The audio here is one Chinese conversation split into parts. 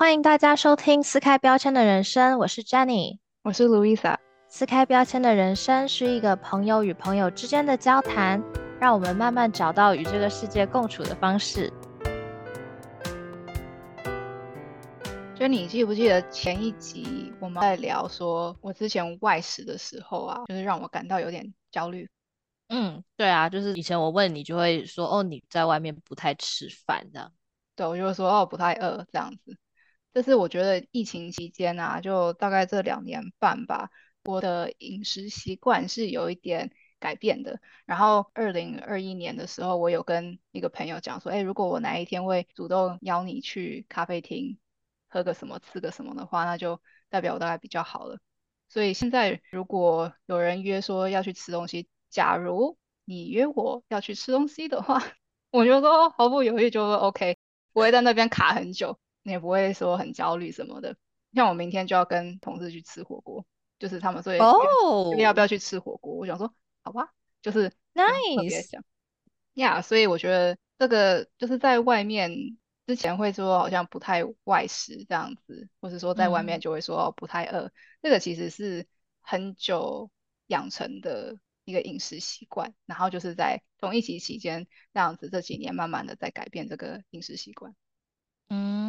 欢迎大家收听撕开标签的人生，我是 Jenny，我是 Louisa。撕开标签的人生是一个朋友与朋友之间的交谈，让我们慢慢找到与这个世界共处的方式。Jenny，记不记得前一集我们在聊说，我之前外食的时候啊，就是让我感到有点焦虑。嗯，对啊，就是以前我问你，就会说哦，你在外面不太吃饭这样。对，我就会说哦，不太饿这样子。这是我觉得疫情期间啊，就大概这两年半吧，我的饮食习惯是有一点改变的。然后二零二一年的时候，我有跟一个朋友讲说，哎，如果我哪一天会主动邀你去咖啡厅喝个什么、吃个什么的话，那就代表我大概比较好了。所以现在如果有人约说要去吃东西，假如你约我要去吃东西的话，我就说毫不犹豫就说 OK，不会在那边卡很久。你也不会说很焦虑什么的，像我明天就要跟同事去吃火锅，就是他们说哦，要不要去吃火锅？我想说好吧，就是 nice yeah，，所以我觉得这个就是在外面之前会说好像不太外食这样子，或是说在外面就会说不太饿，这个其实是很久养成的一个饮食习惯，然后就是在同一期期间这样子这几年慢慢的在改变这个饮食习惯。嗯，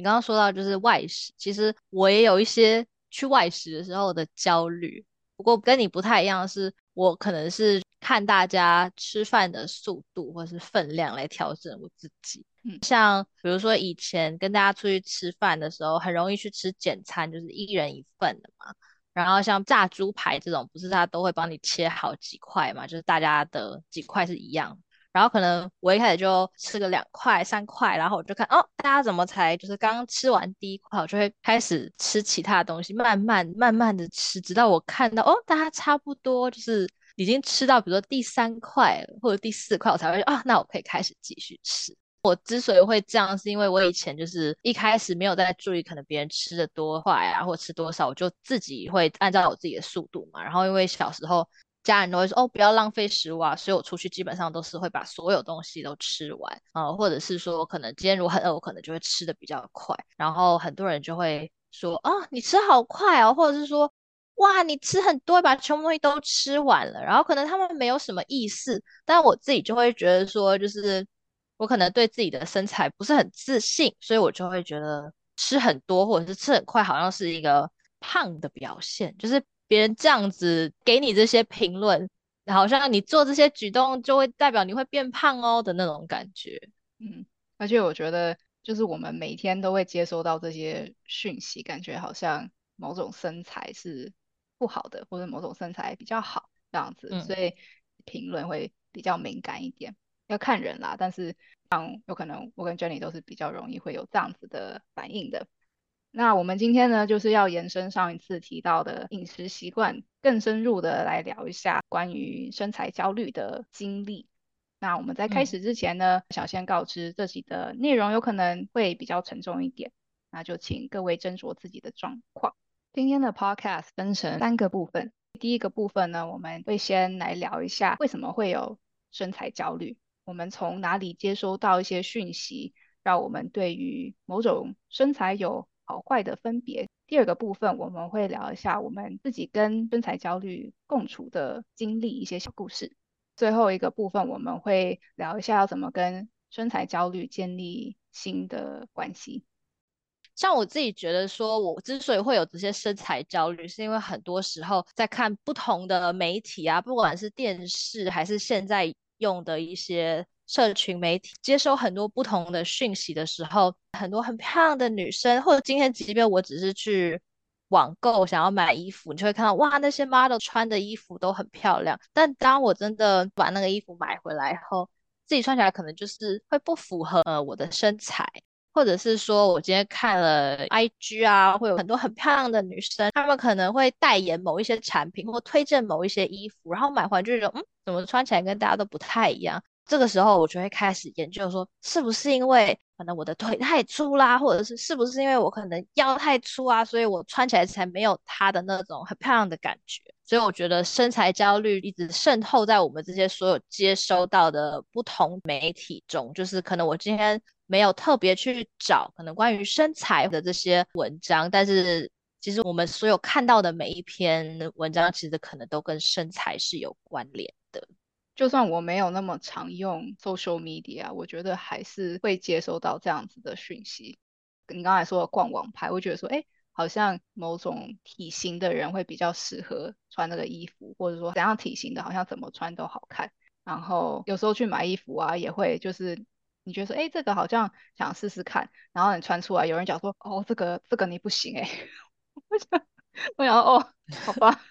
你刚刚说到就是外食，其实我也有一些去外食的时候的焦虑。不过跟你不太一样的是，我可能是看大家吃饭的速度或是分量来调整我自己。嗯，像比如说以前跟大家出去吃饭的时候，很容易去吃简餐，就是一人一份的嘛。然后像炸猪排这种，不是他都会帮你切好几块嘛，就是大家的几块是一样。然后可能我一开始就吃个两块三块，然后我就看哦，大家怎么才就是刚吃完第一块，我就会开始吃其他的东西，慢慢慢慢的吃，直到我看到哦，大家差不多就是已经吃到比如说第三块或者第四块，我才会啊，那我可以开始继续吃。我之所以会这样，是因为我以前就是一开始没有在注意可能别人吃的多坏啊，或吃多少，我就自己会按照我自己的速度嘛。然后因为小时候。家人都会说哦，不要浪费食物啊，所以我出去基本上都是会把所有东西都吃完啊，或者是说可能今天如果很饿，我可能就会吃的比较快，然后很多人就会说啊，你吃好快哦，或者是说哇，你吃很多，把全部东西都吃完了，然后可能他们没有什么意思，但我自己就会觉得说，就是我可能对自己的身材不是很自信，所以我就会觉得吃很多或者是吃很快，好像是一个胖的表现，就是。别人这样子给你这些评论，好像你做这些举动就会代表你会变胖哦的那种感觉。嗯，而且我觉得就是我们每天都会接收到这些讯息，感觉好像某种身材是不好的，或者某种身材比较好这样子，所以评论会比较敏感一点，要看人啦。但是像有可能我跟 Jenny 都是比较容易会有这样子的反应的。那我们今天呢，就是要延伸上一次提到的饮食习惯，更深入的来聊一下关于身材焦虑的经历。那我们在开始之前呢，想先告知这集的内容有可能会比较沉重一点，那就请各位斟酌自己的状况。今天的 podcast 分成三个部分，第一个部分呢，我们会先来聊一下为什么会有身材焦虑，我们从哪里接收到一些讯息，让我们对于某种身材有好坏的分别。第二个部分，我们会聊一下我们自己跟身材焦虑共处的经历，一些小故事。最后一个部分，我们会聊一下要怎么跟身材焦虑建立新的关系。像我自己觉得，说我之所以会有这些身材焦虑，是因为很多时候在看不同的媒体啊，不管是电视还是现在用的一些。社群媒体接收很多不同的讯息的时候，很多很漂亮的女生，或者今天即便我只是去网购想要买衣服，你就会看到哇，那些 model 穿的衣服都很漂亮。但当我真的把那个衣服买回来后，自己穿起来可能就是会不符合我的身材，或者是说我今天看了 IG 啊，会有很多很漂亮的女生，她们可能会代言某一些产品或推荐某一些衣服，然后买回来就觉得嗯，怎么穿起来跟大家都不太一样。这个时候我就会开始研究，说是不是因为可能我的腿 太粗啦，或者是是不是因为我可能腰太粗啊，所以我穿起来才没有它的那种很漂亮的感觉。所以我觉得身材焦虑一直渗透在我们这些所有接收到的不同媒体中，就是可能我今天没有特别去找可能关于身材的这些文章，但是其实我们所有看到的每一篇文章，其实可能都跟身材是有关联的。就算我没有那么常用 social media，我觉得还是会接收到这样子的讯息。你刚才说的逛网拍，我觉得说，哎，好像某种体型的人会比较适合穿那个衣服，或者说怎样体型的，好像怎么穿都好看。然后有时候去买衣服啊，也会就是你觉得说，哎，这个好像想试试看，然后你穿出来，有人讲说，哦，这个这个你不行哎，我想我想哦，好吧，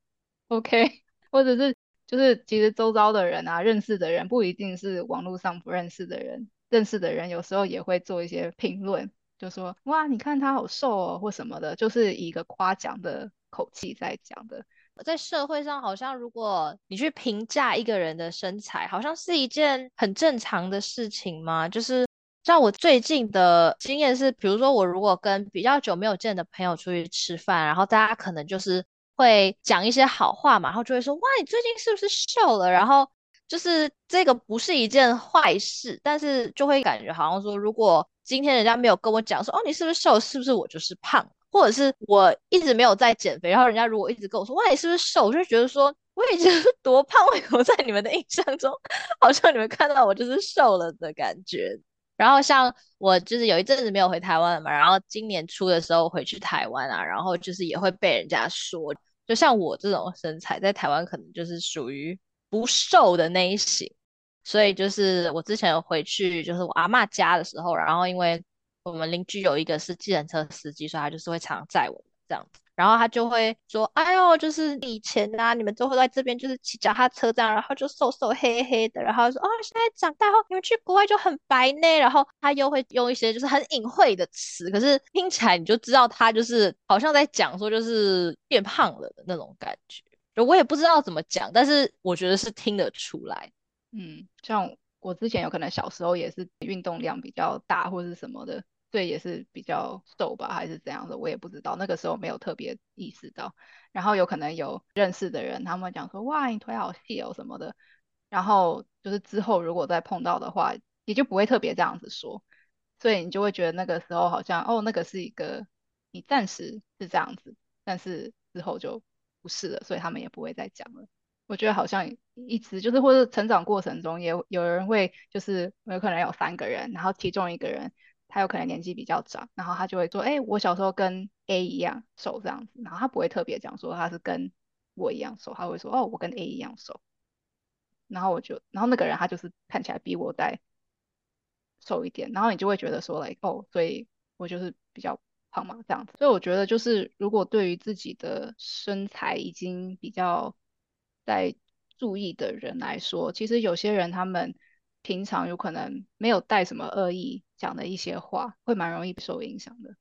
OK，或者是。就是其实周遭的人啊，认识的人不一定是网络上不认识的人，认识的人有时候也会做一些评论，就说哇，你看他好瘦哦，或什么的，就是以一个夸奖的口气在讲的。在社会上，好像如果你去评价一个人的身材，好像是一件很正常的事情吗？就是像我最近的经验是，比如说我如果跟比较久没有见的朋友出去吃饭，然后大家可能就是。会讲一些好话嘛，然后就会说哇，你最近是不是瘦了？然后就是这个不是一件坏事，但是就会感觉好像说，如果今天人家没有跟我讲说哦，你是不是瘦？是不是我就是胖？或者是我一直没有在减肥，然后人家如果一直跟我说哇，你是不是瘦？我就觉得说我已经是 多胖，为什么在你们的印象中，好像你们看到我就是瘦了的感觉？然后像我就是有一阵子没有回台湾了嘛，然后今年初的时候回去台湾啊，然后就是也会被人家说。就像我这种身材，在台湾可能就是属于不瘦的那一型，所以就是我之前回去就是我阿妈家的时候，然后因为我们邻居有一个是计程车司机，所以他就是会常载我这样子。然后他就会说：“哎呦，就是以前啊，你们都会在这边就是骑脚踏车这样，然后就瘦瘦黑黑的。然后说哦，现在长大后你们去国外就很白呢。然后他又会用一些就是很隐晦的词，可是听起来你就知道他就是好像在讲说就是变胖了的那种感觉。就我也不知道怎么讲，但是我觉得是听得出来。嗯，像我之前有可能小时候也是运动量比较大或者是什么的。对，也是比较瘦吧，还是怎样的，我也不知道。那个时候没有特别意识到。然后有可能有认识的人，他们讲说：“哇，你腿好细哦，什么的。”然后就是之后如果再碰到的话，也就不会特别这样子说。所以你就会觉得那个时候好像哦，那个是一个你暂时是这样子，但是之后就不是了，所以他们也不会再讲了。我觉得好像一直就是或者成长过程中也有人会就是有可能有三个人，然后其中一个人。他有可能年纪比较长，然后他就会说：“哎，我小时候跟 A 一样瘦这样子。”然后他不会特别讲说他是跟我一样瘦，他会说：“哦，我跟 A 一样瘦。”然后我就，然后那个人他就是看起来比我再瘦一点，然后你就会觉得说：“来哦，所以我就是比较胖嘛这样子。”所以我觉得就是如果对于自己的身材已经比较在注意的人来说，其实有些人他们。平常有可能没有带什么恶意讲的一些话，会蛮容易受影响的。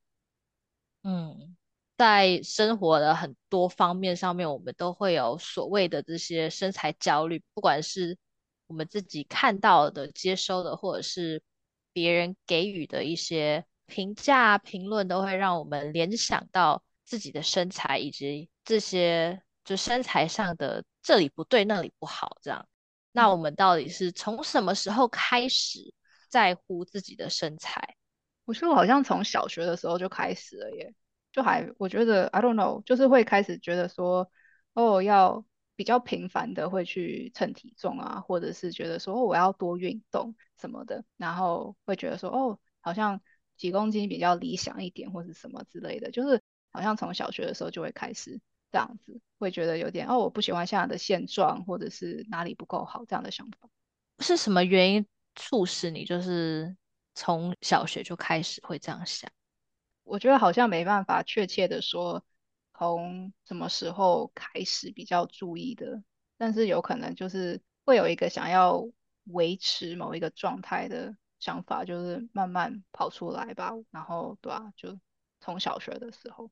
嗯，在生活的很多方面上面，我们都会有所谓的这些身材焦虑，不管是我们自己看到的、接收的，或者是别人给予的一些评价、评论，都会让我们联想到自己的身材，以及这些就身材上的这里不对、那里不好这样。那我们到底是从什么时候开始在乎自己的身材？我觉得我好像从小学的时候就开始了耶，就还我觉得 I don't know，就是会开始觉得说，哦，要比较频繁的会去称体重啊，或者是觉得说，哦，我要多运动什么的，然后会觉得说，哦，好像几公斤比较理想一点，或者什么之类的，就是好像从小学的时候就会开始。这样子会觉得有点哦，我不喜欢现在的现状，或者是哪里不够好这样的想法。是什么原因促使你就是从小学就开始会这样想？我觉得好像没办法确切的说从什么时候开始比较注意的，但是有可能就是会有一个想要维持某一个状态的想法，就是慢慢跑出来吧。然后对啊，就从小学的时候。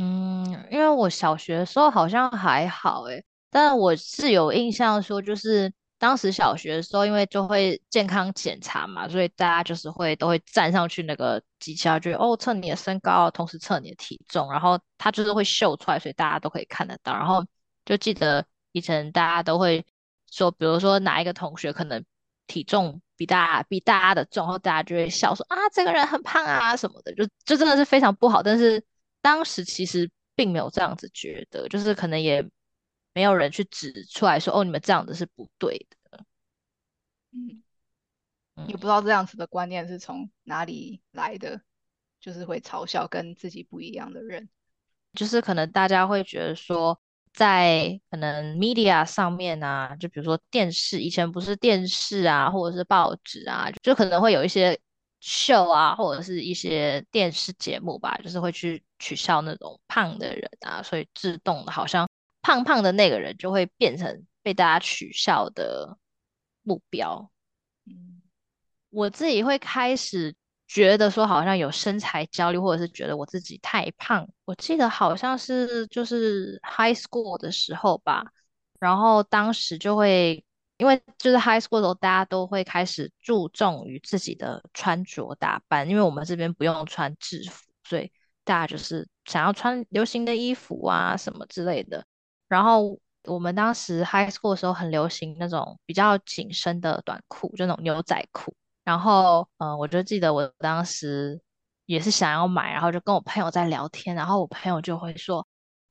嗯，因为我小学的时候好像还好诶，但我是有印象说，就是当时小学的时候，因为就会健康检查嘛，所以大家就是会都会站上去那个机器，就哦测你的身高，同时测你的体重，然后它就是会秀出来，所以大家都可以看得到。然后就记得以前大家都会说，比如说哪一个同学可能体重比大比大家的重，然后大家就会笑说啊这个人很胖啊什么的，就就真的是非常不好。但是当时其实并没有这样子觉得，就是可能也没有人去指出来说哦你们这样子是不对的。嗯，也不知道这样子的观念是从哪里来的，就是会嘲笑跟自己不一样的人，就是可能大家会觉得说。在可能 media 上面啊，就比如说电视，以前不是电视啊，或者是报纸啊，就可能会有一些秀啊，或者是一些电视节目吧，就是会去取笑那种胖的人啊，所以自动的好像胖胖的那个人就会变成被大家取笑的目标。嗯，我自己会开始。觉得说好像有身材焦虑，或者是觉得我自己太胖。我记得好像是就是 high school 的时候吧，然后当时就会因为就是 high school 的时候，大家都会开始注重于自己的穿着打扮，因为我们这边不用穿制服，所以大家就是想要穿流行的衣服啊什么之类的。然后我们当时 high school 的时候很流行那种比较紧身的短裤，就那种牛仔裤。然后，嗯，我就记得我当时也是想要买，然后就跟我朋友在聊天，然后我朋友就会说：“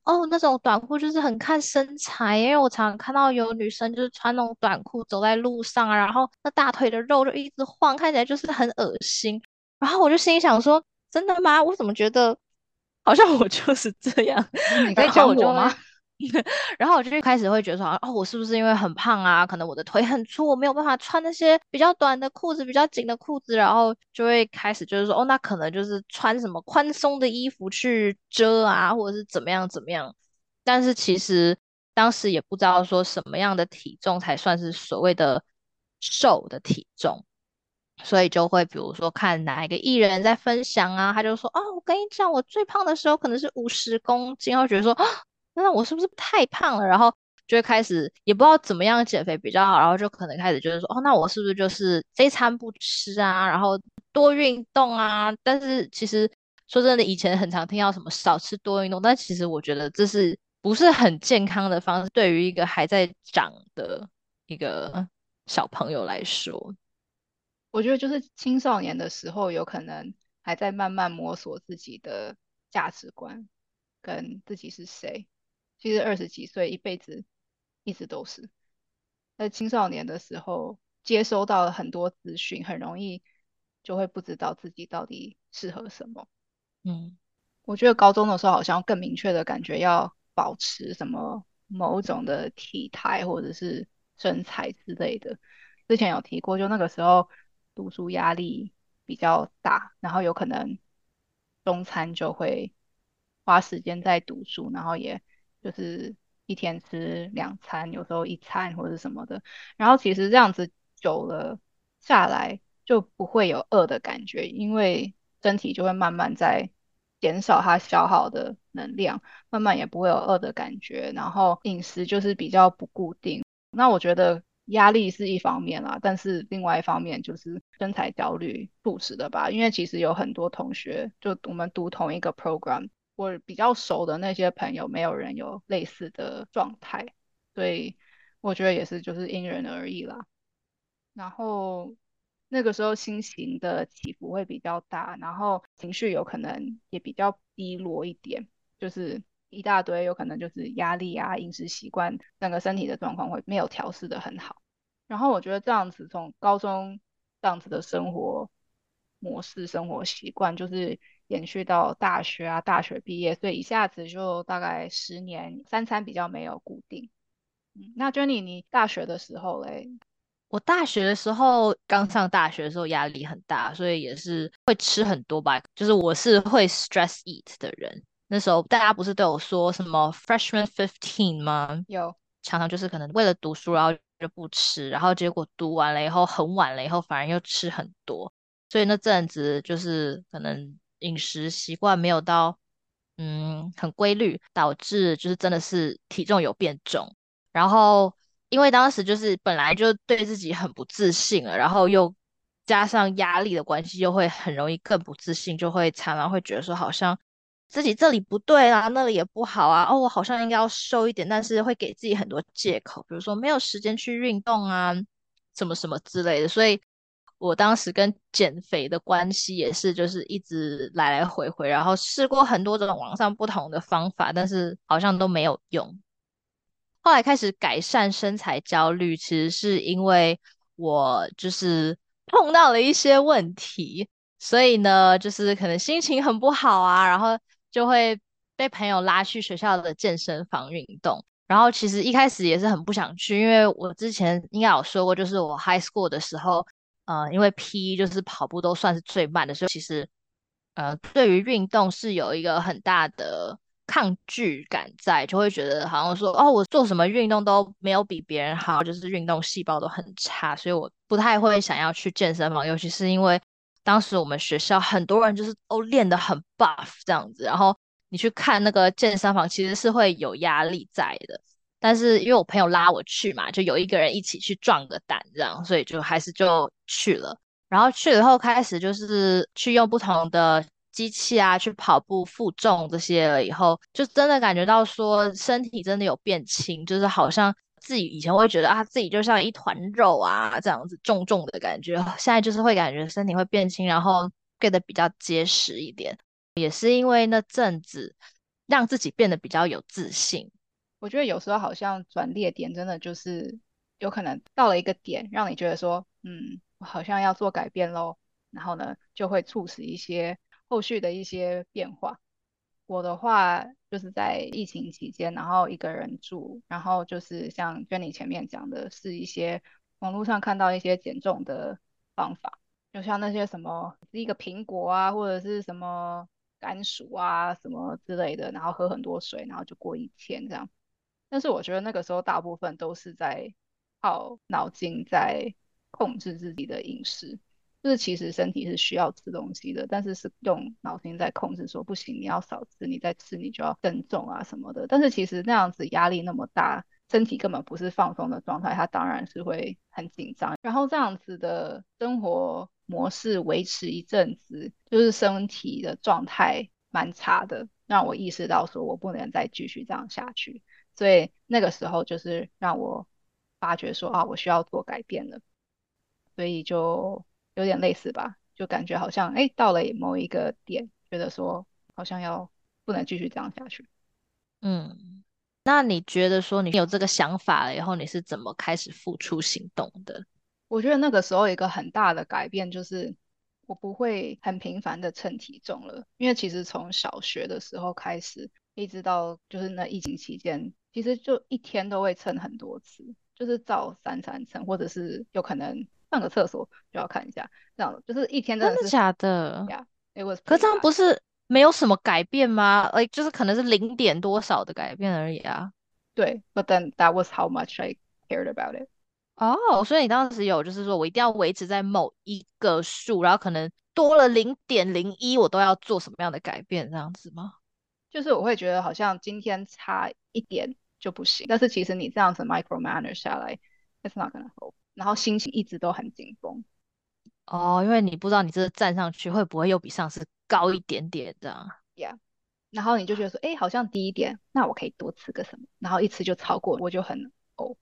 哦，那种短裤就是很看身材，因为我常常看到有女生就是穿那种短裤走在路上啊，然后那大腿的肉就一直晃，看起来就是很恶心。”然后我就心里想说：“真的吗？我怎么觉得好像我 就是这样？你可以教我吗？” 然后我就开始会觉得说，哦，我是不是因为很胖啊？可能我的腿很粗，我没有办法穿那些比较短的裤子、比较紧的裤子。然后就会开始就是说，哦，那可能就是穿什么宽松的衣服去遮啊，或者是怎么样怎么样。但是其实当时也不知道说什么样的体重才算是所谓的瘦的体重，所以就会比如说看哪一个艺人在分享啊，他就说，哦，我跟你讲，我最胖的时候可能是五十公斤，然后觉得说。那我是不是太胖了？然后就会开始也不知道怎么样减肥比较好，然后就可能开始就是说，哦，那我是不是就是这餐不吃啊？然后多运动啊？但是其实说真的，以前很常听到什么少吃多运动，但其实我觉得这是不是很健康的方式？对于一个还在长的一个小朋友来说，我觉得就是青少年的时候，有可能还在慢慢摸索自己的价值观跟自己是谁。其实二十几岁一辈子一直都是，在青少年的时候接收到了很多资讯，很容易就会不知道自己到底适合什么。嗯，我觉得高中的时候好像更明确的感觉要保持什么某种的体态或者是身材之类的。之前有提过，就那个时候读书压力比较大，然后有可能中餐就会花时间在读书，然后也。就是一天吃两餐，有时候一餐或者什么的。然后其实这样子久了下来，就不会有饿的感觉，因为身体就会慢慢在减少它消耗的能量，慢慢也不会有饿的感觉。然后饮食就是比较不固定。那我觉得压力是一方面啦，但是另外一方面就是身材焦虑促使的吧。因为其实有很多同学，就我们读同一个 program。我比较熟的那些朋友，没有人有类似的状态，所以我觉得也是就是因人而异啦。然后那个时候心情的起伏会比较大，然后情绪有可能也比较低落一点，就是一大堆有可能就是压力啊、饮食习惯，整个身体的状况会没有调试的很好。然后我觉得这样子从高中这样子的生活模式、生活习惯，就是。延续到大学啊，大学毕业，所以一下子就大概十年，三餐比较没有固定。嗯，那 Jenny，你大学的时候嘞？我大学的时候刚上大学的时候压力很大，所以也是会吃很多吧。就是我是会 stress eat 的人。那时候大家不是都有说什么 freshman fifteen 吗？有，常常就是可能为了读书，然后就不吃，然后结果读完了以后很晚了以后，反而又吃很多。所以那阵子就是可能。饮食习惯没有到，嗯，很规律，导致就是真的是体重有变重。然后因为当时就是本来就对自己很不自信了，然后又加上压力的关系，又会很容易更不自信，就会常常会觉得说好像自己这里不对啊，那里也不好啊。哦，我好像应该要瘦一点，但是会给自己很多借口，比如说没有时间去运动啊，什么什么之类的。所以我当时跟减肥的关系也是，就是一直来来回回，然后试过很多种网上不同的方法，但是好像都没有用。后来开始改善身材焦虑，其实是因为我就是碰到了一些问题，所以呢，就是可能心情很不好啊，然后就会被朋友拉去学校的健身房运动。然后其实一开始也是很不想去，因为我之前应该有说过，就是我 high school 的时候，呃，因为 P 就是跑步都算是最慢的，所以其实呃对于运动是有一个很大的抗拒感在，就会觉得好像说哦，我做什么运动都没有比别人好，就是运动细胞都很差，所以我不太会想要去健身房，尤其是因为当时我们学校很多人就是都练得很 buff 这样子，然后。你去看那个健身房，其实是会有压力在的。但是因为我朋友拉我去嘛，就有一个人一起去壮个胆，这样，所以就还是就去了。然后去了后，开始就是去用不同的机器啊，去跑步、负重这些了。以后就真的感觉到说，身体真的有变轻，就是好像自己以前会觉得啊，自己就像一团肉啊，这样子重重的感觉。现在就是会感觉身体会变轻，然后变得比较结实一点。也是因为那阵子让自己变得比较有自信。我觉得有时候好像转捩点真的就是有可能到了一个点，让你觉得说，嗯，我好像要做改变喽。然后呢，就会促使一些后续的一些变化。我的话就是在疫情期间，然后一个人住，然后就是像 Jenny 前面讲的，是一些网络上看到一些减重的方法，就像那些什么一个苹果啊，或者是什么。甘薯啊什么之类的，然后喝很多水，然后就过一天这样。但是我觉得那个时候大部分都是在靠脑筋在控制自己的饮食，就是其实身体是需要吃东西的，但是是用脑筋在控制，说不行，你要少吃，你再吃你就要增重啊什么的。但是其实那样子压力那么大，身体根本不是放松的状态，它当然是会很紧张。然后这样子的生活。模式维持一阵子，就是身体的状态蛮差的，让我意识到说我不能再继续这样下去。所以那个时候就是让我发觉说啊，我需要做改变了。所以就有点类似吧，就感觉好像哎到了某一个点，觉得说好像要不能继续这样下去。嗯，那你觉得说你有这个想法了以后，你是怎么开始付出行动的？我觉得那个时候一个很大的改变就是，我不会很频繁的称体重了，因为其实从小学的时候开始，一直到就是那疫情期间，其实就一天都会称很多次，就是照三餐称，或者是有可能上个厕所就要看一下，这样就是一天真的是假的 was。可这样不是没有什么改变吗？哎，就是可能是零点多少的改变而已啊。对，but then that was how much I cared about it. 哦，所以你当时有就是说我一定要维持在某一个数，然后可能多了零点零一，我都要做什么样的改变这样子吗？就是我会觉得好像今天差一点就不行，但是其实你这样子 micro manage 下来，it's not gonna hold，然后心情一直都很紧绷。哦，因为你不知道你这站上去会不会又比上次高一点点这样。Yeah，然后你就觉得说，哎，好像低一点，那我可以多吃个什么，然后一吃就超过，我就很哦。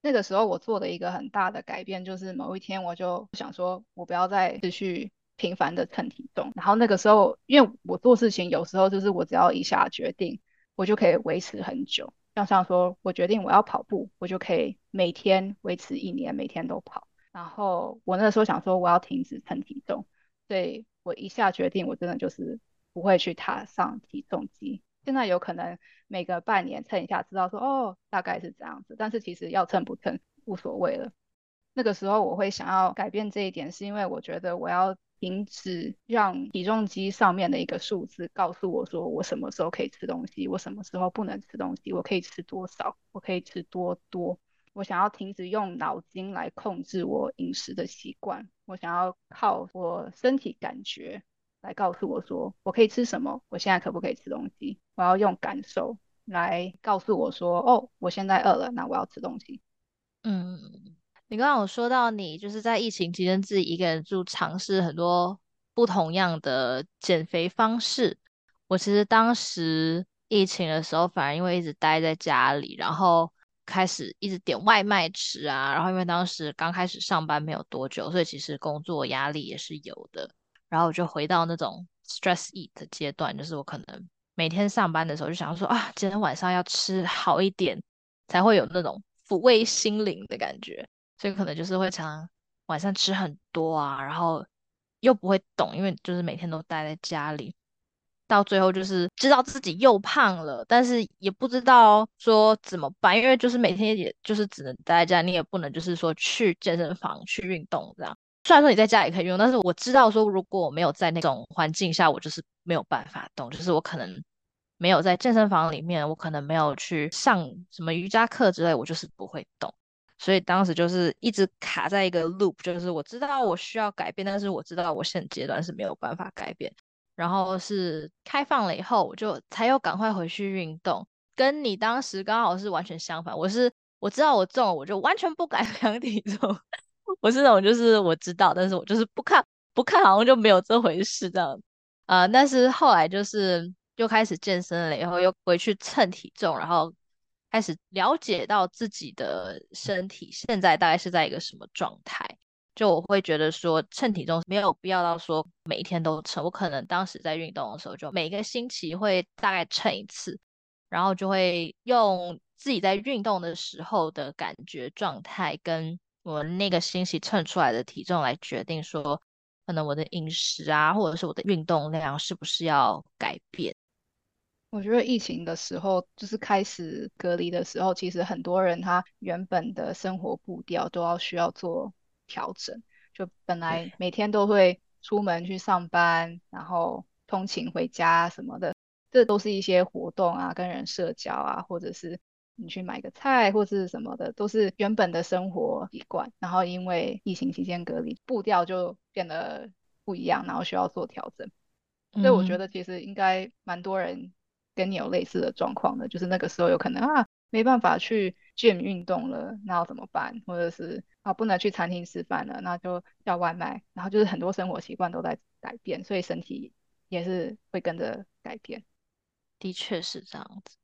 那个时候我做的一个很大的改变，就是某一天我就想说，我不要再持续频繁的称体重。然后那个时候，因为我做事情有时候就是我只要一下决定，我就可以维持很久。要像说我决定我要跑步，我就可以每天维持一年，每天都跑。然后我那时候想说我要停止称体重，所以我一下决定，我真的就是不会去踏上体重机。现在有可能每个半年称一下，知道说哦大概是这样子，但是其实要称不称无所谓了。那个时候我会想要改变这一点，是因为我觉得我要停止让体重机上面的一个数字告诉我说我什么时候可以吃东西，我什么时候不能吃东西，我可以吃多少，我可以吃多多。我想要停止用脑筋来控制我饮食的习惯，我想要靠我身体感觉。来告诉我说我可以吃什么，我现在可不可以吃东西？我要用感受来告诉我说，哦，我现在饿了，那我要吃东西。嗯，你刚刚有说到你就是在疫情期间自己一个人住，尝试很多不同样的减肥方式。我其实当时疫情的时候，反而因为一直待在家里，然后开始一直点外卖吃啊，然后因为当时刚开始上班没有多久，所以其实工作压力也是有的。然后我就回到那种 stress eat 的阶段，就是我可能每天上班的时候就想说啊，今天晚上要吃好一点，才会有那种抚慰心灵的感觉。所以可能就是会常晚上吃很多啊，然后又不会动，因为就是每天都待在家里。到最后就是知道自己又胖了，但是也不知道说怎么办，因为就是每天也就是只能待在家，你也不能就是说去健身房去运动这样。虽然说你在家也可以运动，但是我知道说如果我没有在那种环境下，我就是没有办法动，就是我可能没有在健身房里面，我可能没有去上什么瑜伽课之类，我就是不会动。所以当时就是一直卡在一个 loop，就是我知道我需要改变，但是我知道我现阶段是没有办法改变。然后是开放了以后，我就才又赶快回去运动。跟你当时刚好是完全相反，我是我知道我重了，我就完全不敢 量体重。我是那种就是我知道，但是我就是不看不看，好像就没有这回事这样。呃，但是后来就是又开始健身了以后，又回去称体重，然后开始了解到自己的身体现在大概是在一个什么状态。就我会觉得说称体重没有必要到说每一天都称，我可能当时在运动的时候就每个星期会大概称一次，然后就会用自己在运动的时候的感觉状态跟我那个星期称出来的体重来决定说，可能我的饮食啊或者是我的运动量是不是要改变。我觉得疫情的时候就是开始隔离的时候，其实很多人他原本的生活步调都要需要做。调整，就本来每天都会出门去上班，然后通勤回家什么的，这都是一些活动啊，跟人社交啊，或者是你去买个菜或者是什么的，都是原本的生活习惯。然后因为疫情期间隔离，步调就变得不一样，然后需要做调整。所以我觉得其实应该蛮多人跟你有类似的状况的，就是那个时候有可能啊没办法去 gym 运动了，那要怎么办？或者是啊，不能去餐厅吃饭了，那就叫外卖。然后就是很多生活习惯都在改变，所以身体也是会跟着改变。的确是这样子。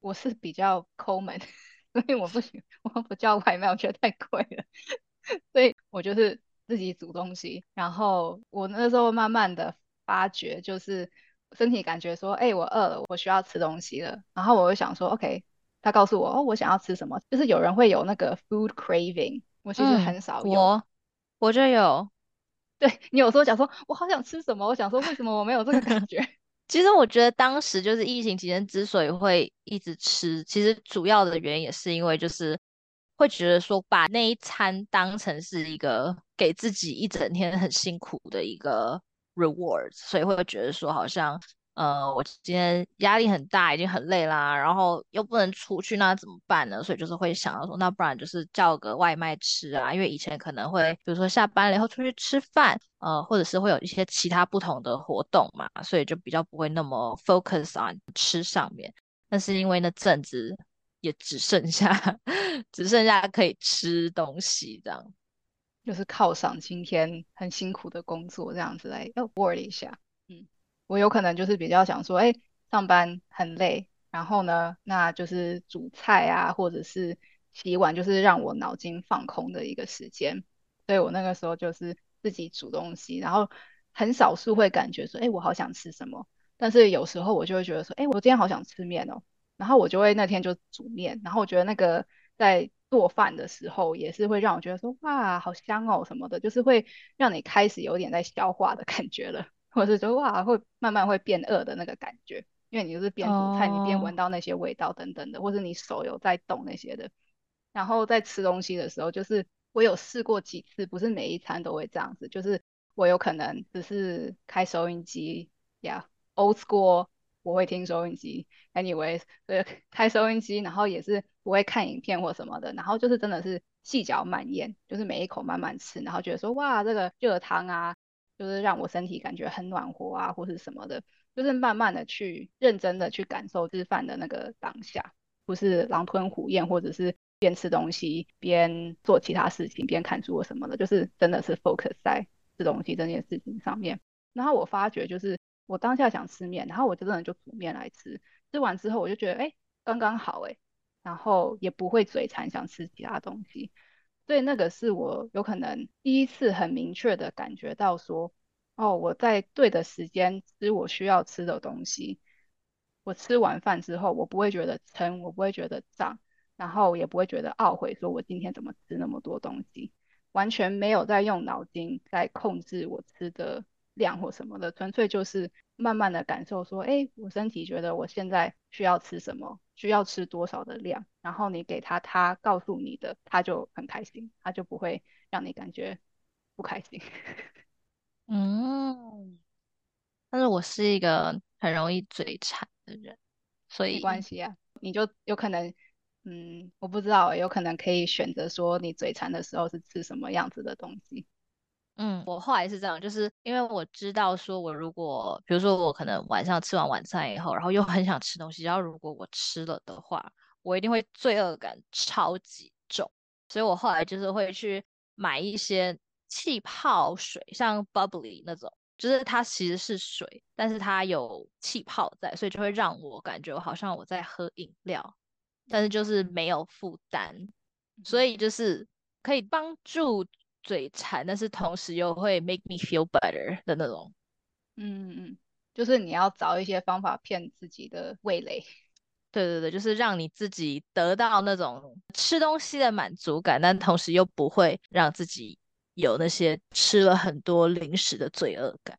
我是比较抠门，所以我不行，我不叫外卖，我觉得太贵了。所以我就是自己煮东西。然后我那时候慢慢的发觉，就是身体感觉说，哎，我饿了，我需要吃东西了。然后我就想说，OK，他告诉我，哦，我想要吃什么？就是有人会有那个 food craving。我其实很少有，我我就有，对你有时候想说，我好想吃什么，我想说为什么我没有这个感觉？其实我觉得当时就是疫情期间之所以会一直吃，其实主要的原因也是因为就是会觉得说把那一餐当成是一个给自己一整天很辛苦的一个 Rewards，所以会觉得说好像。呃，我今天压力很大，已经很累啦，然后又不能出去，那怎么办呢？所以就是会想到说，那不然就是叫个外卖吃啊，因为以前可能会，比如说下班了以后出去吃饭，呃，或者是会有一些其他不同的活动嘛，所以就比较不会那么 focus on 吃上面。但是因为那阵子也只剩下 只剩下可以吃东西这样，就是犒赏今天很辛苦的工作这样子来要 w o r d 一下。嗯我有可能就是比较想说，哎，上班很累，然后呢，那就是煮菜啊，或者是洗碗，就是让我脑筋放空的一个时间。所以我那个时候就是自己煮东西，然后很少数会感觉说，哎，我好想吃什么。但是有时候我就会觉得说，哎，我今天好想吃面哦，然后我就会那天就煮面。然后我觉得那个在做饭的时候也是会让我觉得说，哇，好香哦什么的，就是会让你开始有点在消化的感觉了。或者是说哇，会慢慢会变饿的那个感觉，因为你就是边煮菜，你边闻到那些味道等等的，或是你手有在动那些的，然后在吃东西的时候，就是我有试过几次，不是每一餐都会这样子，就是我有可能只是开收音机呀，old school，我会听收音机，anyway，对，开收音机，然后也是不会看影片或什么的，然后就是真的是细嚼慢咽，就是每一口慢慢吃，然后觉得说哇，这个热汤啊。就是让我身体感觉很暖和啊，或是什么的，就是慢慢的去认真的去感受吃饭的那个当下，不是狼吞虎咽，或者是边吃东西边做其他事情，边看书什么的，就是真的是 focus 在吃东西这件事情上面。然后我发觉就是我当下想吃面，然后我就真的就煮面来吃，吃完之后我就觉得哎刚刚好哎，然后也不会嘴馋想吃其他东西。所以那个是我有可能第一次很明确的感觉到说，哦，我在对的时间吃我需要吃的东西。我吃完饭之后，我不会觉得撑，我不会觉得胀，然后也不会觉得懊悔，说我今天怎么吃那么多东西，完全没有在用脑筋在控制我吃的量或什么的，纯粹就是慢慢的感受说，哎，我身体觉得我现在需要吃什么，需要吃多少的量，然后你给他他告诉你的，他就很开心，他就不会让你感觉不开心。嗯，但是我是一个很容易嘴馋。的人，所以没关系啊，你就有可能，嗯，我不知道，有可能可以选择说你嘴馋的时候是吃什么样子的东西。嗯，我后来是这样，就是因为我知道说，我如果比如说我可能晚上吃完晚餐以后，然后又很想吃东西，然后如果我吃了的话，我一定会罪恶感超级重，所以我后来就是会去买一些气泡水，像 bubbly 那种。就是它其实是水，但是它有气泡在，所以就会让我感觉好像我在喝饮料，但是就是没有负担，所以就是可以帮助嘴馋，但是同时又会 make me feel better 的那种。嗯嗯，就是你要找一些方法骗自己的味蕾。对对对，就是让你自己得到那种吃东西的满足感，但同时又不会让自己。有那些吃了很多零食的罪恶感，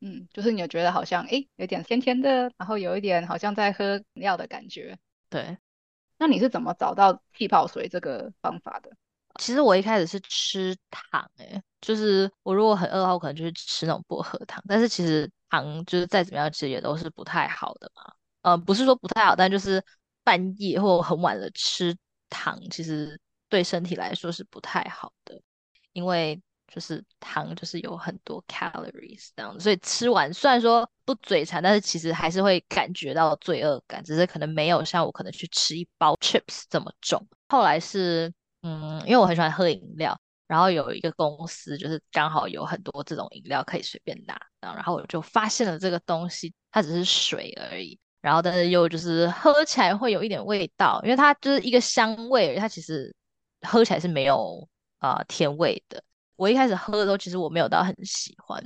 嗯，就是你觉得好像哎有点甜甜的，然后有一点好像在喝饮料的感觉。对，那你是怎么找到气泡水这个方法的？其实我一开始是吃糖，哎，就是我如果很饿的话，我可能就是吃那种薄荷糖。但是其实糖就是再怎么样，其实也都是不太好的嘛。呃，不是说不太好，但就是半夜或很晚了吃糖，其实对身体来说是不太好的。因为就是糖就是有很多 calories 这样子，所以吃完虽然说不嘴馋，但是其实还是会感觉到罪恶感，只是可能没有像我可能去吃一包 chips 这么重。后来是嗯，因为我很喜欢喝饮料，然后有一个公司就是刚好有很多这种饮料可以随便拿，然后我就发现了这个东西，它只是水而已，然后但是又就是喝起来会有一点味道，因为它就是一个香味，它其实喝起来是没有。啊，甜味的。我一开始喝的时候，其实我没有到很喜欢。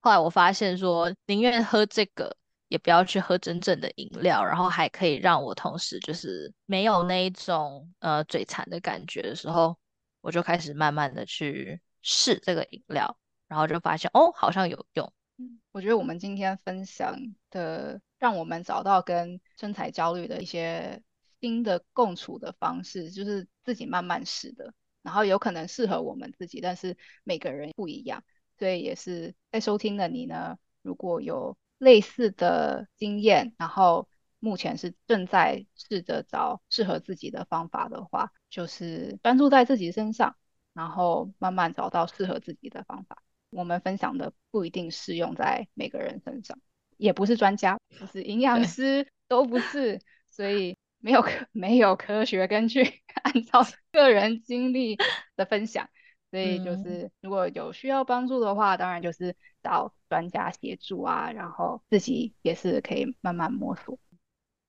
后来我发现说，宁愿喝这个，也不要去喝真正的饮料，然后还可以让我同时就是没有那一种呃嘴馋的感觉的时候，我就开始慢慢的去试这个饮料，然后就发现哦，好像有用。我觉得我们今天分享的，让我们找到跟身材焦虑的一些新的共处的方式，就是自己慢慢试的。然后有可能适合我们自己，但是每个人不一样，所以也是在收听的你呢，如果有类似的经验，然后目前是正在试着找适合自己的方法的话，就是专注在自己身上，然后慢慢找到适合自己的方法。我们分享的不一定适用在每个人身上，也不是专家，不是营养师，都不是，所以。没有科没有科学根据，按照个人经历的分享，所以就是如果有需要帮助的话，当然就是找专家协助啊，然后自己也是可以慢慢摸索。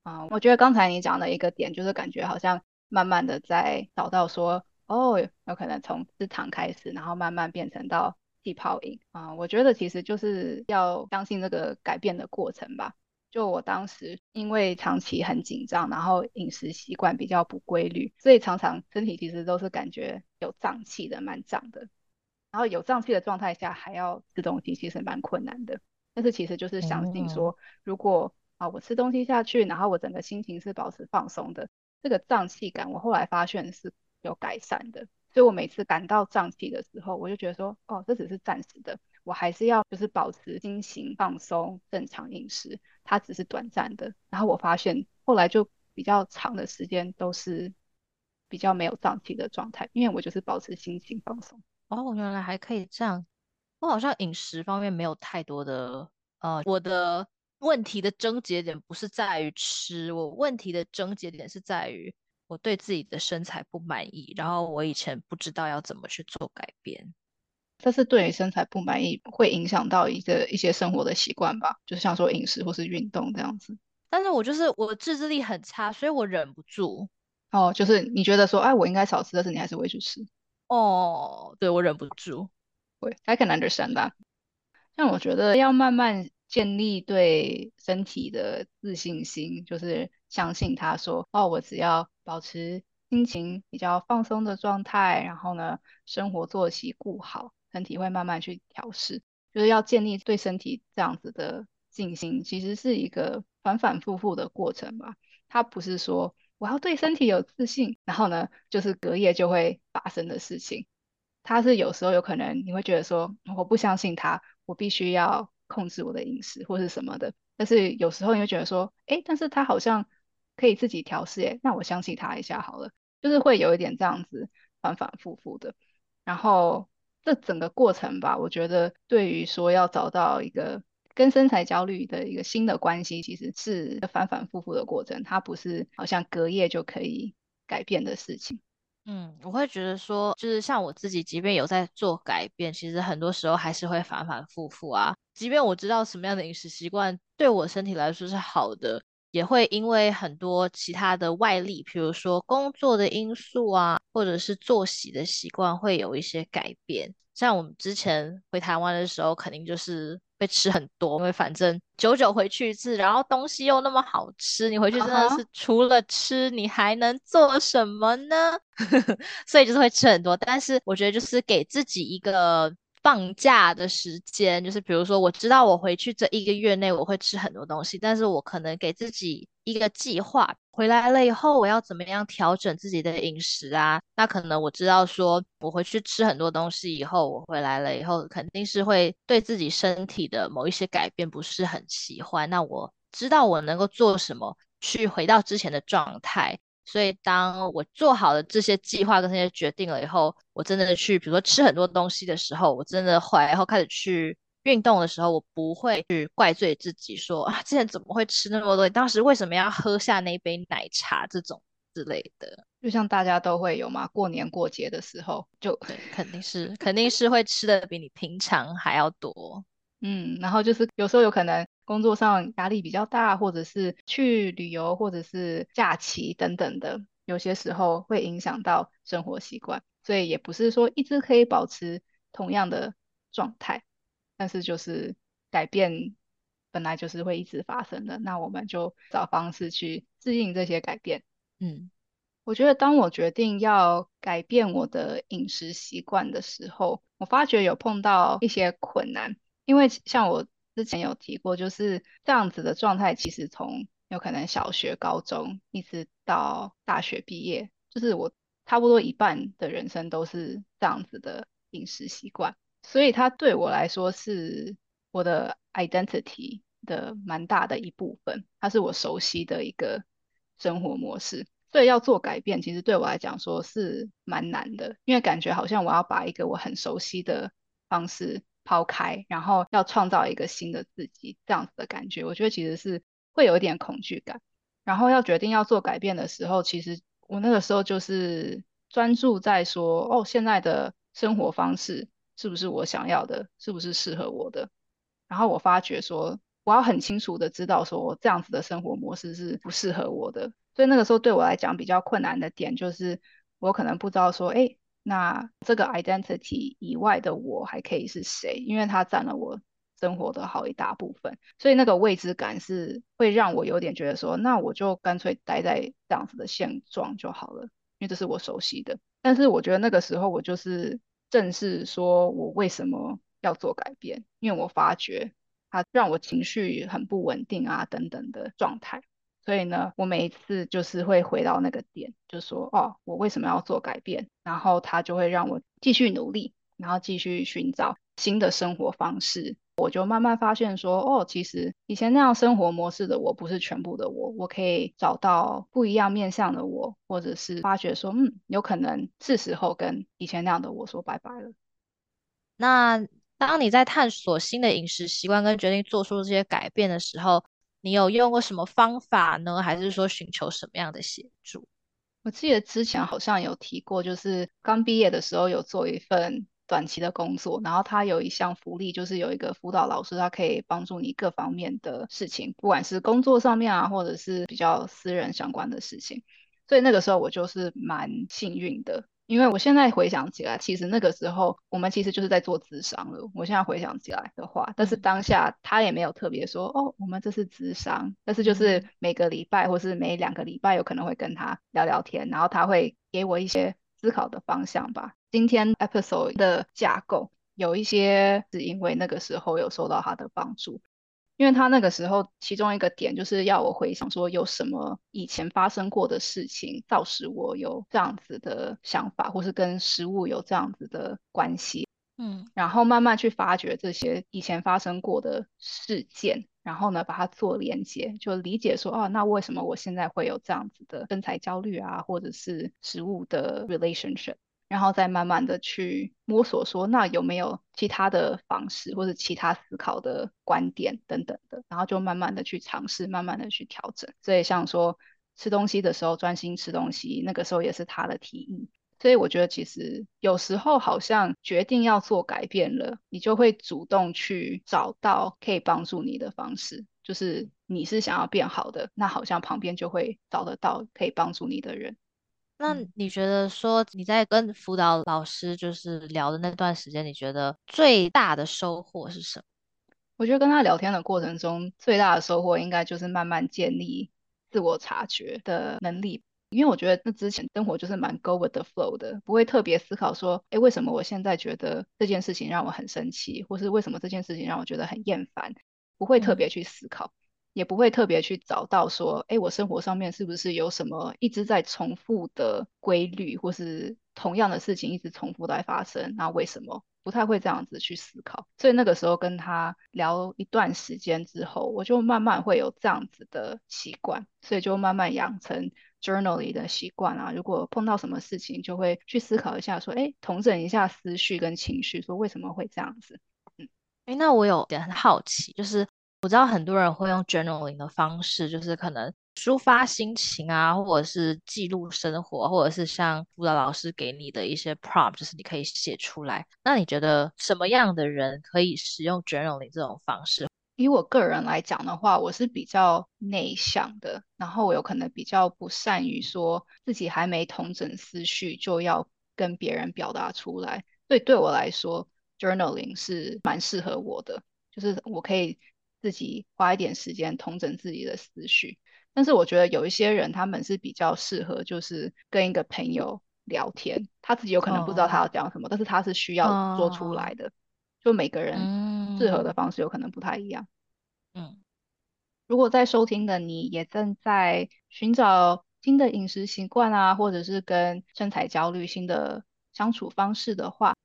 啊，我觉得刚才你讲的一个点，就是感觉好像慢慢的在找到说，哦，有可能从吃糖开始，然后慢慢变成到气泡饮啊，我觉得其实就是要相信这个改变的过程吧。就我当时因为长期很紧张，然后饮食习惯比较不规律，所以常常身体其实都是感觉有胀气的，蛮胀的。然后有胀气的状态下还要吃东西，其实蛮困难的。但是其实就是相信说，如果啊我吃东西下去，然后我整个心情是保持放松的，这个胀气感我后来发现是有改善的。所以我每次感到胀气的时候，我就觉得说，哦，这只是暂时的。我还是要就是保持心情放松、正常饮食，它只是短暂的。然后我发现后来就比较长的时间都是比较没有胀气的状态，因为我就是保持心情放松。哦，原来还可以这样。我好像饮食方面没有太多的呃，我的问题的症结点不是在于吃，我问题的症结点是在于我对自己的身材不满意，然后我以前不知道要怎么去做改变。这是对身材不满意会影响到一个一些生活的习惯吧，就是像说饮食或是运动这样子。但是我就是我自制力很差，所以我忍不住，哦，就是你觉得说，哎，我应该少吃，但是你还是会去吃。哦，对我忍不住。会，I can understand that。像我觉得要慢慢建立对身体的自信心，就是相信他说，哦，我只要保持心情比较放松的状态，然后呢，生活作息顾好，身体会慢慢去调试。就是要建立对身体这样子的信心，其实是一个反反复复的过程吧。它不是说我要对身体有自信，然后呢，就是隔夜就会发生的事情。它是有时候有可能你会觉得说，我不相信它，我必须要控制我的饮食或是什么的。但是有时候你会觉得说，哎，但是它好像可以自己调试，哎，那我相信它一下好了。就是会有一点这样子反反复复的，然后。这整个过程吧，我觉得对于说要找到一个跟身材焦虑的一个新的关系，其实是反反复复的过程，它不是好像隔夜就可以改变的事情。嗯，我会觉得说，就是像我自己，即便有在做改变，其实很多时候还是会反反复复啊。即便我知道什么样的饮食习惯对我身体来说是好的。也会因为很多其他的外力，比如说工作的因素啊，或者是作息的习惯，会有一些改变。像我们之前回台湾的时候，肯定就是会吃很多，因为反正久久回去一次，然后东西又那么好吃，你回去真的是除了吃，你还能做什么呢？所以就是会吃很多。但是我觉得就是给自己一个。放假的时间，就是比如说，我知道我回去这一个月内我会吃很多东西，但是我可能给自己一个计划，回来了以后我要怎么样调整自己的饮食啊？那可能我知道说，我回去吃很多东西以后，我回来了以后肯定是会对自己身体的某一些改变不是很喜欢。那我知道我能够做什么去回到之前的状态。所以，当我做好了这些计划跟这些决定了以后，我真的去，比如说吃很多东西的时候，我真的回来以后开始去运动的时候，我不会去怪罪自己说啊，之前怎么会吃那么多？当时为什么要喝下那杯奶茶这种之类的？就像大家都会有嘛，过年过节的时候，就对，肯定是肯定是会吃的比你平常还要多。嗯，然后就是有时候有可能。工作上压力比较大，或者是去旅游，或者是假期等等的，有些时候会影响到生活习惯，所以也不是说一直可以保持同样的状态，但是就是改变本来就是会一直发生的，那我们就找方式去适应这些改变。嗯，我觉得当我决定要改变我的饮食习惯的时候，我发觉有碰到一些困难，因为像我。之前有提过，就是这样子的状态，其实从有可能小学、高中一直到大学毕业，就是我差不多一半的人生都是这样子的饮食习惯，所以它对我来说是我的 identity 的蛮大的一部分，它是我熟悉的一个生活模式，所以要做改变，其实对我来讲说是蛮难的，因为感觉好像我要把一个我很熟悉的方式。抛开，然后要创造一个新的自己，这样子的感觉，我觉得其实是会有一点恐惧感。然后要决定要做改变的时候，其实我那个时候就是专注在说，哦，现在的生活方式是不是我想要的，是不是适合我的？然后我发觉说，我要很清楚的知道，说这样子的生活模式是不适合我的。所以那个时候对我来讲比较困难的点，就是我可能不知道说，哎。那这个 identity 以外的我还可以是谁？因为它占了我生活的好一大部分，所以那个未知感是会让我有点觉得说，那我就干脆待在这样子的现状就好了，因为这是我熟悉的。但是我觉得那个时候我就是正视说我为什么要做改变，因为我发觉它让我情绪很不稳定啊等等的状态。所以呢，我每一次就是会回到那个点，就说哦，我为什么要做改变？然后他就会让我继续努力，然后继续寻找新的生活方式。我就慢慢发现说，哦，其实以前那样生活模式的我不是全部的我，我可以找到不一样面向的我，或者是发觉说，嗯，有可能是时候跟以前那样的我说拜拜了。那当你在探索新的饮食习惯跟决定做出这些改变的时候，你有用过什么方法呢？还是说寻求什么样的协助？我记得之前好像有提过，就是刚毕业的时候有做一份短期的工作，然后他有一项福利，就是有一个辅导老师，他可以帮助你各方面的事情，不管是工作上面啊，或者是比较私人相关的事情。所以那个时候我就是蛮幸运的。因为我现在回想起来，其实那个时候我们其实就是在做智商了。我现在回想起来的话，但是当下他也没有特别说哦，我们这是智商，但是就是每个礼拜或是每两个礼拜有可能会跟他聊聊天，然后他会给我一些思考的方向吧。今天 episode 的架构有一些是因为那个时候有受到他的帮助。因为他那个时候，其中一个点就是要我回想说有什么以前发生过的事情，造使我有这样子的想法，或是跟食物有这样子的关系。嗯，然后慢慢去发掘这些以前发生过的事件，然后呢把它做连接，就理解说，哦，那为什么我现在会有这样子的身材焦虑啊，或者是食物的 relationship？然后再慢慢的去摸索，说那有没有其他的方式，或者其他思考的观点等等的，然后就慢慢的去尝试，慢慢的去调整。所以像说吃东西的时候专心吃东西，那个时候也是他的提议。所以我觉得其实有时候好像决定要做改变了，你就会主动去找到可以帮助你的方式。就是你是想要变好的，那好像旁边就会找得到可以帮助你的人。那你觉得说你在跟辅导老师就是聊的那段时间，你觉得最大的收获是什么？我觉得跟他聊天的过程中，最大的收获应该就是慢慢建立自我察觉的能力。因为我觉得那之前生活就是蛮 go with the flow 的，不会特别思考说，哎，为什么我现在觉得这件事情让我很生气，或是为什么这件事情让我觉得很厌烦，不会特别去思考。也不会特别去找到说，哎，我生活上面是不是有什么一直在重复的规律，或是同样的事情一直重复在发生？那为什么不太会这样子去思考？所以那个时候跟他聊一段时间之后，我就慢慢会有这样子的习惯，所以就慢慢养成 journaling 的习惯啊。如果碰到什么事情，就会去思考一下，说，哎，统整一下思绪跟情绪，说为什么会这样子？嗯，哎，那我有点很好奇，就是。我知道很多人会用 journaling 的方式，就是可能抒发心情啊，或者是记录生活，或者是像辅导老师给你的一些 prompt，就是你可以写出来。那你觉得什么样的人可以使用 journaling 这种方式？以我个人来讲的话，我是比较内向的，然后我有可能比较不善于说自己还没统整思绪就要跟别人表达出来。所以对我来说，journaling 是蛮适合我的，就是我可以。自己花一点时间统整自己的思绪，但是我觉得有一些人他们是比较适合，就是跟一个朋友聊天，他自己有可能不知道他要讲什么，但是他是需要说出来的。就每个人适合的方式有可能不太一样。嗯，如果在收听的你也正在寻找新的饮食习惯啊，或者是跟身材焦虑新的相处方式的话，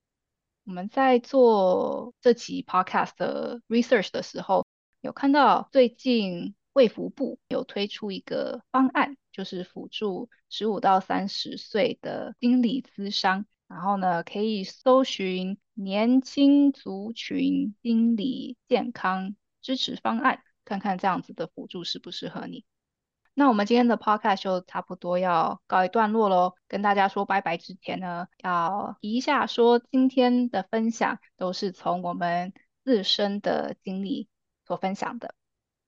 我们在做这集 podcast 的 research 的时候。有看到最近卫福部有推出一个方案，就是辅助十五到三十岁的心理咨商，然后呢可以搜寻年轻族群心理健康支持方案，看看这样子的辅助适不适合你。那我们今天的 podcast 就差不多要告一段落喽，跟大家说拜拜之前呢，要提一下说今天的分享都是从我们自身的经历。所分享的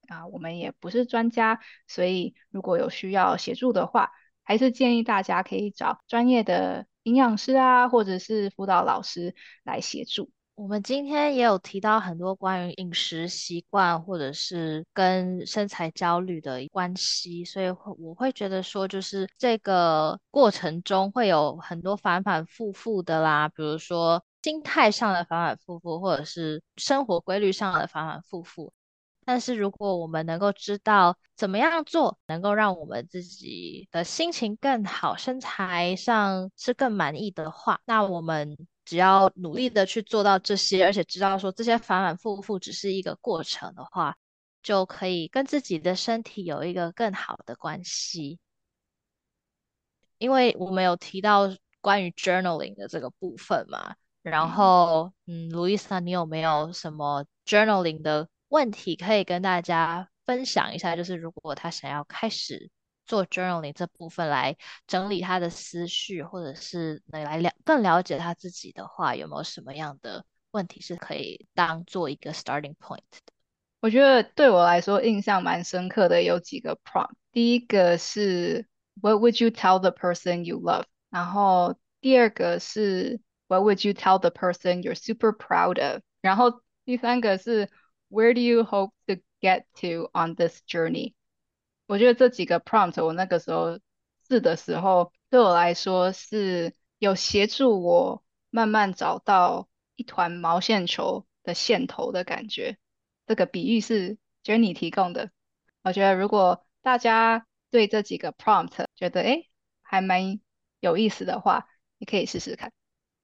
啊，我们也不是专家，所以如果有需要协助的话，还是建议大家可以找专业的营养师啊，或者是辅导老师来协助。我们今天也有提到很多关于饮食习惯，或者是跟身材焦虑的关系，所以我会觉得说，就是这个过程中会有很多反反复复的啦，比如说。心态上的反反复复，或者是生活规律上的反反复复。但是如果我们能够知道怎么样做，能够让我们自己的心情更好，身材上是更满意的话，那我们只要努力的去做到这些，而且知道说这些反反复复只是一个过程的话，就可以跟自己的身体有一个更好的关系。因为我们有提到关于 journaling 的这个部分嘛。然后，嗯，卢伊莎，你有没有什么 journaling 的问题可以跟大家分享一下？就是如果他想要开始做 journaling 这部分来整理他的思绪，或者是来了更了解他自己的话，有没有什么样的问题是可以当做一个 starting point 的？我觉得对我来说印象蛮深刻的有几个 prompt，第一个是 What would you tell the person you love？然后第二个是 What would you tell the person you're super proud of？然后第三个是 Where do you hope to get to on this journey？我觉得这几个 prompt 我那个时候试的时候，对我来说是有协助我慢慢找到一团毛线球的线头的感觉。这个比喻是 Jenny 提供的。我觉得如果大家对这几个 prompt 觉得诶还蛮有意思的话，你可以试试看。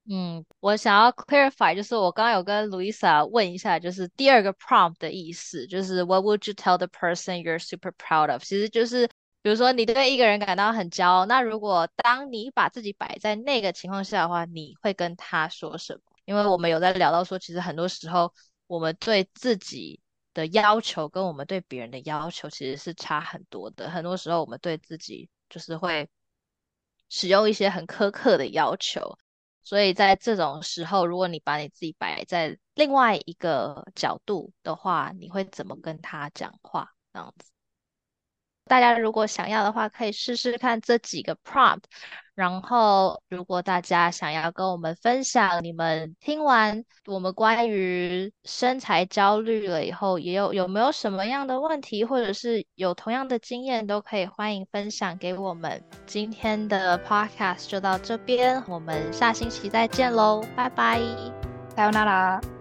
嗯，我想要 clarify，就是我刚刚有跟 Luisa 问一下，就是第二个 prompt 的意思，就是 What would you tell the person you're super proud of？其实就是，比如说你对一个人感到很骄傲，那如果当你把自己摆在那个情况下的话，你会跟他说什么？因为我们有在聊到说，其实很多时候我们对自己的要求跟我们对别人的要求其实是差很多的。很多时候我们对自己就是会使用一些很苛刻的要求。所以在这种时候，如果你把你自己摆在另外一个角度的话，你会怎么跟他讲话？这样子。大家如果想要的话，可以试试看这几个 prompt。然后，如果大家想要跟我们分享，你们听完我们关于身材焦虑了以后，也有有没有什么样的问题，或者是有同样的经验，都可以欢迎分享给我们。今天的 podcast 就到这边，我们下星期再见喽，拜拜，拜拜啦。